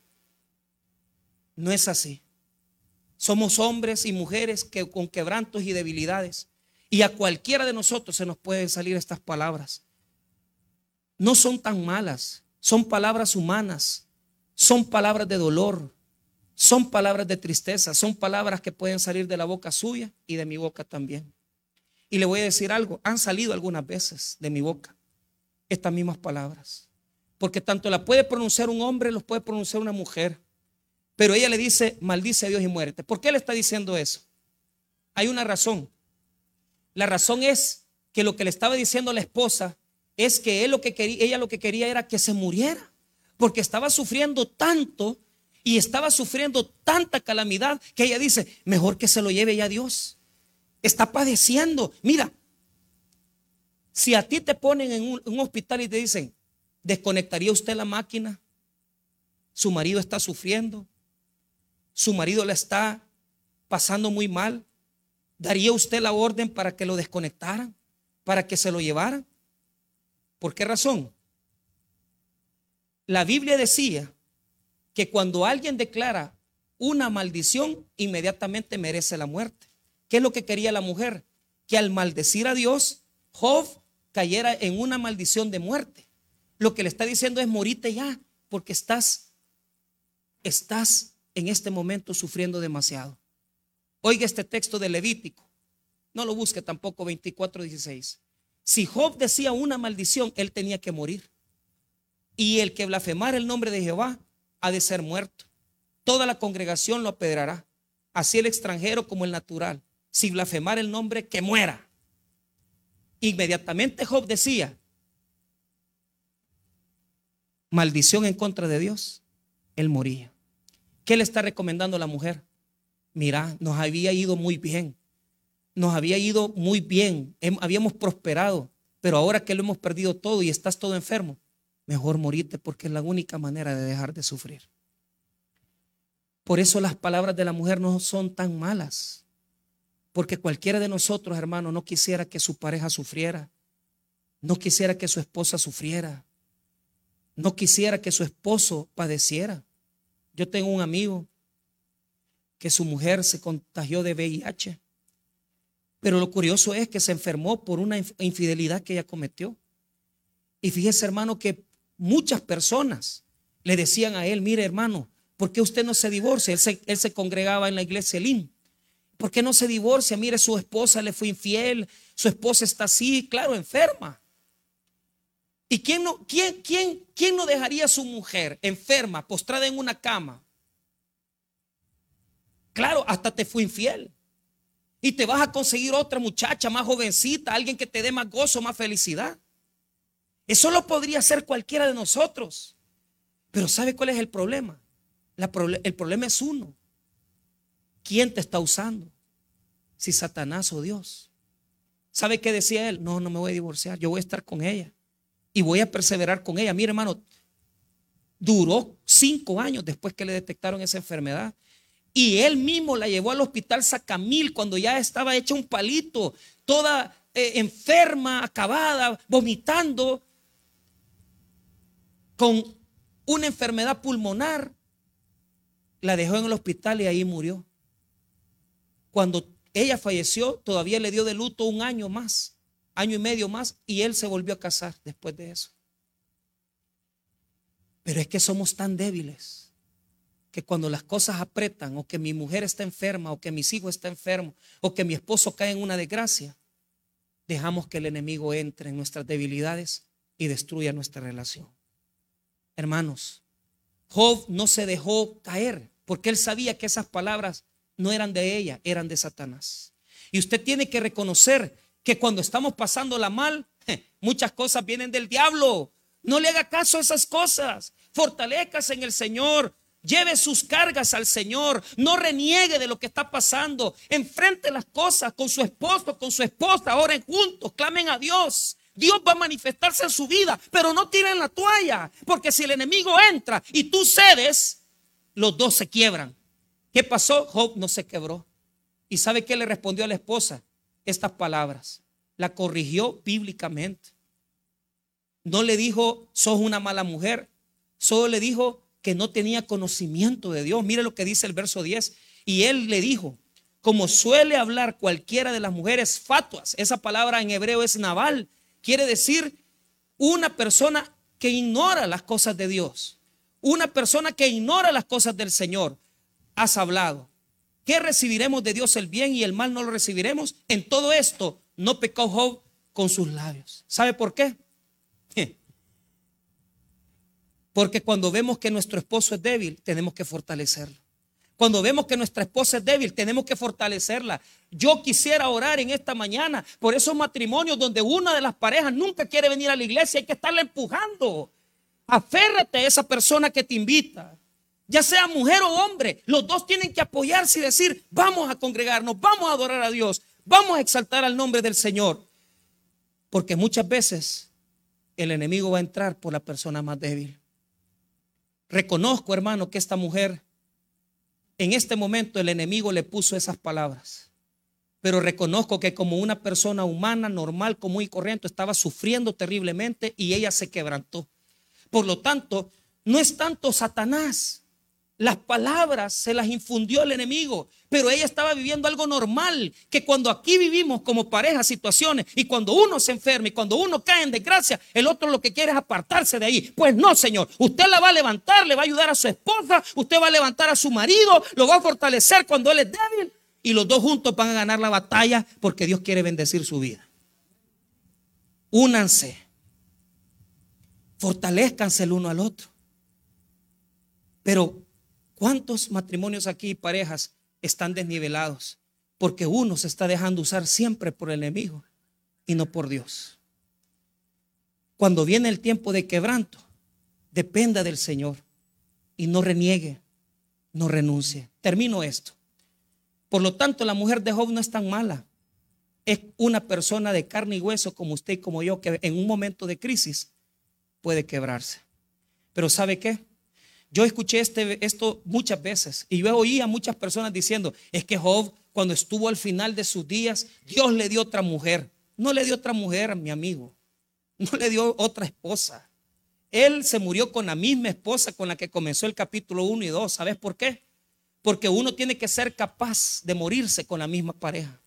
No es así. Somos hombres y mujeres que, con quebrantos y debilidades. Y a cualquiera de nosotros se nos pueden salir estas palabras. No son tan malas, son palabras humanas, son palabras de dolor, son palabras de tristeza, son palabras que pueden salir de la boca suya y de mi boca también. Y le voy a decir algo, han salido algunas veces de mi boca estas mismas palabras. Porque tanto la puede pronunciar un hombre, los puede pronunciar una mujer. Pero ella le dice, maldice a Dios y muérete. ¿Por qué le está diciendo eso? Hay una razón. La razón es que lo que le estaba diciendo la esposa es que él lo que quería, ella lo que quería era que se muriera. Porque estaba sufriendo tanto y estaba sufriendo tanta calamidad que ella dice, mejor que se lo lleve ya Dios. Está padeciendo. Mira, si a ti te ponen en un, hospital y te dicen, ¿desconectaría usted la máquina? Su marido está sufriendo. Su marido la está pasando muy mal. ¿Daría usted la orden para que lo desconectaran? ¿Para que se lo llevaran? ¿Por qué razón? La Biblia decía que cuando alguien declara una maldición, inmediatamente merece la muerte. ¿Qué es lo que quería la mujer? Que al maldecir a Dios, Job cayera en una maldición de muerte. Lo que le está diciendo es morite ya, porque estás, estás en este momento sufriendo demasiado. Oiga este texto de Levítico. No lo busque tampoco 24:16. Si Job decía una maldición, él tenía que morir. Y el que blasfemara el nombre de Jehová ha de ser muerto. Toda la congregación lo apedrará, así el extranjero como el natural. Si blasfemar el nombre, que muera. Inmediatamente Job decía, maldición en contra de Dios, él moría. ¿Qué le está recomendando la mujer? Mira, nos había ido muy bien, nos había ido muy bien, habíamos prosperado, pero ahora que lo hemos perdido todo y estás todo enfermo, mejor morirte porque es la única manera de dejar de sufrir. Por eso las palabras de la mujer no son tan malas. Porque cualquiera de nosotros, hermano, no quisiera que su pareja sufriera. No quisiera que su esposa sufriera. No quisiera que su esposo padeciera. Yo tengo un amigo que su mujer se contagió de VIH. Pero lo curioso es que se enfermó por una infidelidad que ella cometió. Y fíjese, hermano, que muchas personas le decían a él, mire hermano, ¿por qué usted no se divorcia? Él se, congregaba en la iglesia Elim. ¿Por qué no se divorcia? Mire, su esposa le fue infiel, su esposa está así, claro, enferma. ¿Y quién no, quién, quién, quién no dejaría a su mujer enferma, postrada en una cama? Claro, hasta te fue infiel. Y te vas a conseguir otra muchacha más jovencita, alguien que te dé más gozo, más felicidad. Eso lo podría hacer cualquiera de nosotros. Pero ¿sabe cuál es el problema? el problema es uno. ¿Quién te está usando? Si Satanás o Dios. ¿Sabe qué decía él? No, no me voy a divorciar. Yo voy a estar con ella. Y voy a perseverar con ella. Mire, hermano, duró cinco años después que le detectaron esa enfermedad. Y él mismo la llevó al hospital Sacamil cuando ya estaba hecha un palito, toda eh, enferma, acabada, vomitando con una enfermedad pulmonar, la dejó en el hospital y ahí murió. Cuando ella falleció, todavía le dio de luto un año más, año y medio más, y él se volvió a casar después de eso. Pero es que somos tan débiles que cuando las cosas apretan o que mi mujer está enferma o que mis hijos están enfermos o que mi esposo cae en una desgracia, dejamos que el enemigo entre en nuestras debilidades y destruya nuestra relación. Hermanos, Job no se dejó caer porque él sabía que esas palabras no eran de ella, eran de Satanás. Y usted tiene que reconocer que cuando estamos pasándola mal, muchas cosas vienen del diablo. No le haga caso a esas cosas. Fortalezcas en el Señor. Lleve sus cargas al Señor. No reniegue de lo que está pasando. Enfrente las cosas con su esposo, con su esposa. Oren juntos. Clamen a Dios. Dios va a manifestarse en su vida. Pero no tiren la toalla. Porque si el enemigo entra y tú cedes, los dos se quiebran. ¿Qué pasó? Job no se quebró. ¿Y sabe qué le respondió a la esposa? Estas palabras. La corrigió bíblicamente. No le dijo, sos una mala mujer. Solo le dijo que no tenía conocimiento de Dios. Mire lo que dice el verso 10. Y él le dijo, como suele hablar cualquiera de las mujeres fatuas, esa palabra en hebreo es naval, quiere decir una persona que ignora las cosas de Dios, una persona que ignora las cosas del Señor. Has hablado. ¿Qué recibiremos de Dios el bien y el mal no lo recibiremos? En todo esto no pecó Job con sus labios. ¿Sabe por qué? Porque cuando vemos que nuestro esposo es débil, tenemos que fortalecerlo. Cuando vemos que nuestra esposa es débil, tenemos que fortalecerla. Yo quisiera orar en esta mañana por esos matrimonios donde una de las parejas nunca quiere venir a la iglesia, hay que estarla empujando. Aférrate a esa persona que te invita. Ya sea mujer o hombre, los dos tienen que apoyarse y decir, vamos a congregarnos, vamos a adorar a Dios, vamos a exaltar al nombre del Señor. Porque muchas veces el enemigo va a entrar por la persona más débil. Reconozco, hermano, que esta mujer, en este momento el enemigo le puso esas palabras. Pero reconozco que como una persona humana, normal, común y corriente, estaba sufriendo terriblemente y ella se quebrantó. Por lo tanto, no es tanto Satanás las palabras se las infundió el enemigo, pero ella estaba viviendo algo normal, que cuando aquí vivimos como pareja situaciones y cuando uno se enferma y cuando uno cae en desgracia, el otro lo que quiere es apartarse de ahí. Pues no, Señor, usted la va a levantar, le va a ayudar a su esposa, usted va a levantar a su marido, lo va a fortalecer cuando él es débil y los dos juntos van a ganar la batalla porque Dios quiere bendecir su vida. Únanse, fortalezcanse el uno al otro. Pero ¿Cuántos matrimonios aquí, parejas, están desnivelados? Porque uno se está dejando usar siempre por el enemigo y no por Dios. Cuando viene el tiempo de quebranto, dependa del Señor y no reniegue, no renuncie. Termino esto. Por lo tanto, la mujer de Job no es tan mala. Es una persona de carne y hueso como usted y como yo que en un momento de crisis puede quebrarse. Pero ¿sabe qué? Yo escuché este, esto muchas veces y yo oí a muchas personas diciendo, es que Job cuando estuvo al final de sus días, Dios le dio otra mujer. No le dio otra mujer, mi amigo. No le dio otra esposa. Él se murió con la misma esposa con la que comenzó el capítulo 1 y 2. ¿Sabes por qué? Porque uno tiene que ser capaz de morirse con la misma pareja.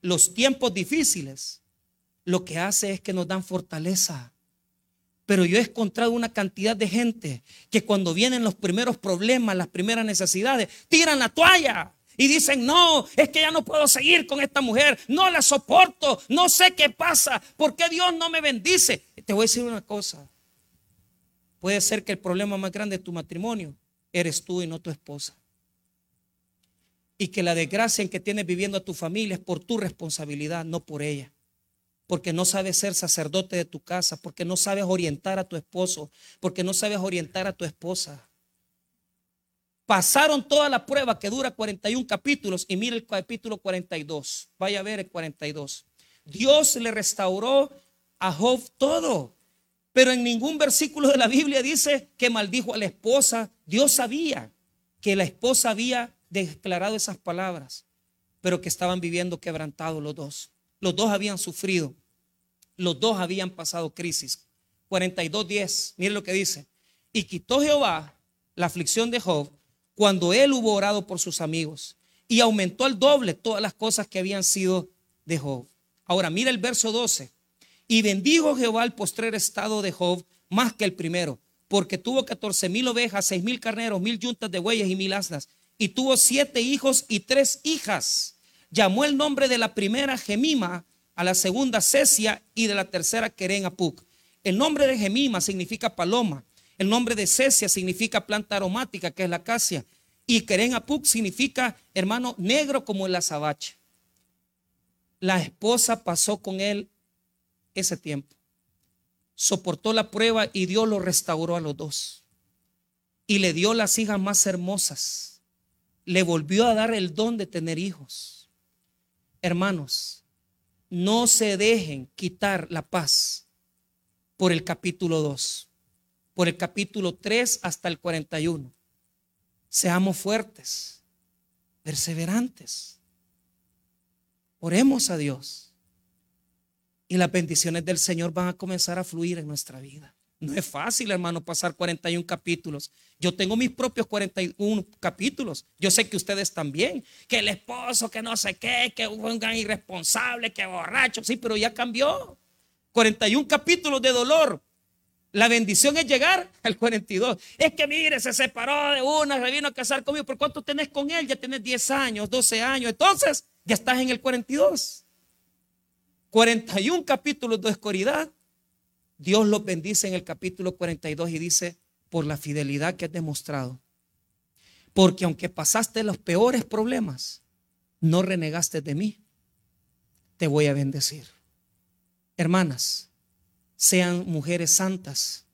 Los tiempos difíciles lo que hace es que nos dan fortaleza pero yo he encontrado una cantidad de gente que cuando vienen los primeros problemas, las primeras necesidades, tiran la toalla. Y dicen, no, es que ya no puedo seguir con esta mujer, no la soporto, no sé qué pasa, ¿por qué Dios no me bendice? Te voy a decir una cosa, puede ser que el problema más grande de tu matrimonio eres tú y no tu esposa. Y que la desgracia en que tienes viviendo a tu familia es por tu responsabilidad, no por ella porque no sabes ser sacerdote de tu casa, porque no sabes orientar a tu esposo, porque no sabes orientar a tu esposa. Pasaron toda la prueba que dura 41 capítulos y mire el capítulo 42. Vaya a ver el 42. Dios le restauró a Job todo, pero en ningún versículo de la Biblia dice que maldijo a la esposa. Dios sabía que la esposa había declarado esas palabras, pero que estaban viviendo quebrantados los dos. Los dos habían sufrido. Los dos habían pasado crisis. 42.10, mire lo que dice. Y quitó Jehová la aflicción de Job cuando él hubo orado por sus amigos y aumentó al doble todas las cosas que habían sido de Job. Ahora mira el verso 12. Y bendijo Jehová el postrer estado de Job más que el primero, porque tuvo catorce mil ovejas, seis mil carneros, mil yuntas de bueyes y mil asnas. Y tuvo siete hijos y tres hijas. Llamó el nombre de la primera Gemima, a la segunda Cesia y de la tercera Keren Apuk. El nombre de Gemima significa paloma. El nombre de Cesia significa planta aromática, que es la acacia. Y Keren Apuk significa, hermano, negro como el azabache. La esposa pasó con él ese tiempo. Soportó la prueba y Dios lo restauró a los dos. Y le dio las hijas más hermosas. Le volvió a dar el don de tener hijos. Hermanos, no se dejen quitar la paz por el capítulo 2, por el capítulo 3 hasta el 41. Seamos fuertes, perseverantes. Oremos a Dios. Y las bendiciones del Señor van a comenzar a fluir en nuestra vida. No es fácil, hermano, pasar 41 capítulos. Yo tengo mis propios 41 capítulos. Yo sé que ustedes también. Que el esposo, que no sé qué, que un gran irresponsable, que borracho. Sí, pero ya cambió. 41 capítulos de dolor. La bendición es llegar al 42. Es que mire, se separó de una, se vino a casar conmigo. ¿Por cuánto tenés con él? Ya tenés 10 años, 12 años. Entonces, ya estás en el 42. 41 capítulos de oscuridad Dios lo bendice en el capítulo 42 y dice, por la fidelidad que has demostrado. Porque aunque pasaste los peores problemas, no renegaste de mí, te voy a bendecir. Hermanas, sean mujeres santas,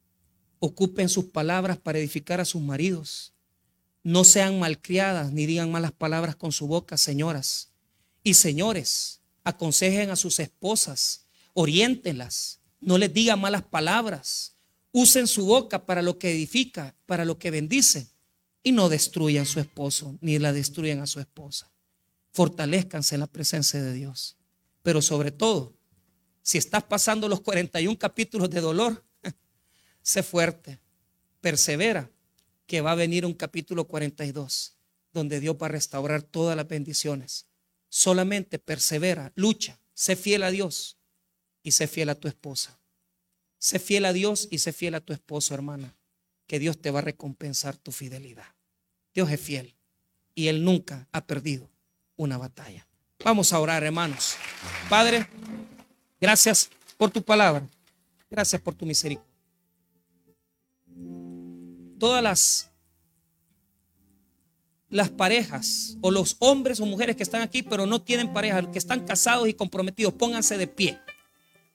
ocupen sus palabras para edificar a sus maridos. No sean malcriadas ni digan malas palabras con su boca, señoras. Y señores, aconsejen a sus esposas, oriéntenlas, no les diga malas palabras. Usen su boca para lo que edifica, para lo que bendice. Y no destruyan a su esposo, ni la destruyan a su esposa. Fortalezcanse en la presencia de Dios. Pero sobre todo, si estás pasando los 41 capítulos de dolor, (laughs) sé fuerte, persevera, que va a venir un capítulo 42, donde Dios va a restaurar todas las bendiciones. Solamente persevera, lucha, sé fiel a Dios y sé fiel a tu esposa. Sé fiel a Dios y sé fiel a tu esposo, hermana, que Dios te va a recompensar tu fidelidad. Dios es fiel y Él nunca ha perdido una batalla. Vamos a orar, hermanos. Padre, gracias por tu palabra. Gracias por tu misericordia. Todas las, las parejas o los hombres o mujeres que están aquí pero no tienen pareja, que están casados y comprometidos, pónganse de pie.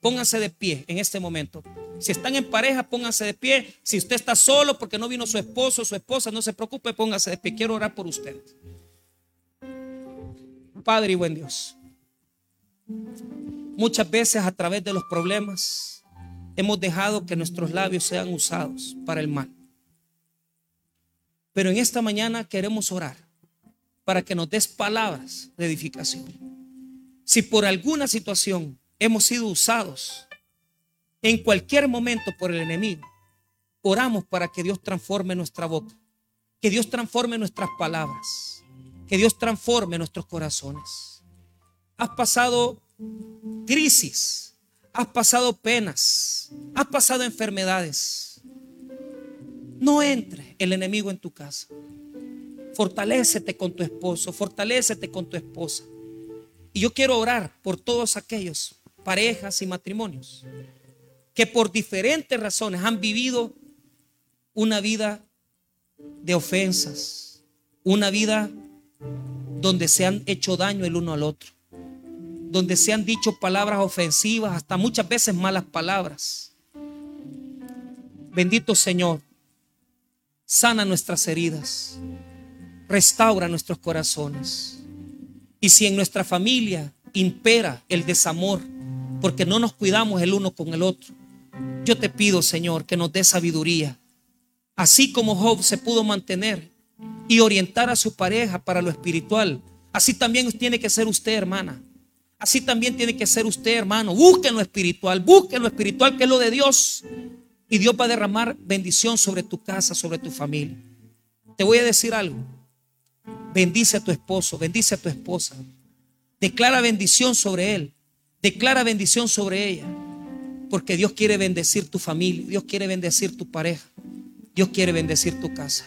Pónganse de pie en este momento. Si están en pareja, pónganse de pie. Si usted está solo porque no vino su esposo o su esposa, no se preocupe, pónganse de pie. Quiero orar por ustedes. Padre y buen Dios. Muchas veces a través de los problemas hemos dejado que nuestros labios sean usados para el mal. Pero en esta mañana queremos orar para que nos des palabras de edificación. Si por alguna situación hemos sido usados en cualquier momento por el enemigo, oramos para que Dios transforme nuestra boca, que Dios transforme nuestras palabras, que Dios transforme nuestros corazones. Has pasado crisis, has pasado penas, has pasado enfermedades. No entre el enemigo en tu casa. Fortalécete con tu esposo, fortalécete con tu esposa. Y yo quiero orar por todos aquellos parejas y matrimonios que por diferentes razones han vivido una vida de ofensas, una vida donde se han hecho daño el uno al otro, donde se han dicho palabras ofensivas, hasta muchas veces malas palabras. Bendito Señor, sana nuestras heridas, restaura nuestros corazones. Y si en nuestra familia impera el desamor, porque no nos cuidamos el uno con el otro. Yo te pido, Señor, que nos dé sabiduría. Así como Job se pudo mantener y orientar a su pareja para lo espiritual, así también tiene que ser usted, hermana. Así también tiene que ser usted, hermano. Busque lo espiritual, busque lo espiritual que es lo de Dios. Y Dios va a derramar bendición sobre tu casa, sobre tu familia. Te voy a decir algo. Bendice a tu esposo, bendice a tu esposa. Declara bendición sobre él. Declara bendición sobre ella. Porque Dios quiere bendecir tu familia, Dios quiere bendecir tu pareja, Dios quiere bendecir tu casa.